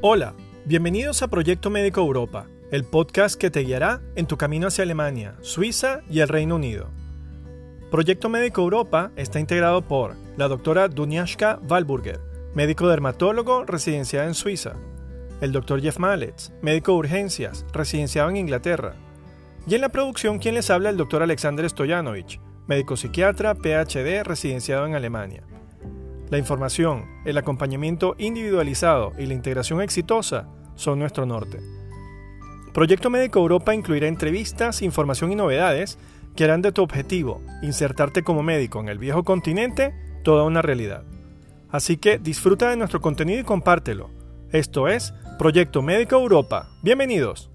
Hola, bienvenidos a Proyecto Médico Europa, el podcast que te guiará en tu camino hacia Alemania, Suiza y el Reino Unido. Proyecto Médico Europa está integrado por la doctora Dunyaska Walburger, médico dermatólogo residenciado en Suiza, el doctor Jeff Mallets, médico de urgencias, residenciado en Inglaterra, y en la producción quien les habla el doctor Alexander Stoyanovich, médico psiquiatra, PhD, residenciado en Alemania. La información, el acompañamiento individualizado y la integración exitosa son nuestro norte. Proyecto Médico Europa incluirá entrevistas, información y novedades que harán de tu objetivo, insertarte como médico en el viejo continente, toda una realidad. Así que disfruta de nuestro contenido y compártelo. Esto es Proyecto Médico Europa. Bienvenidos.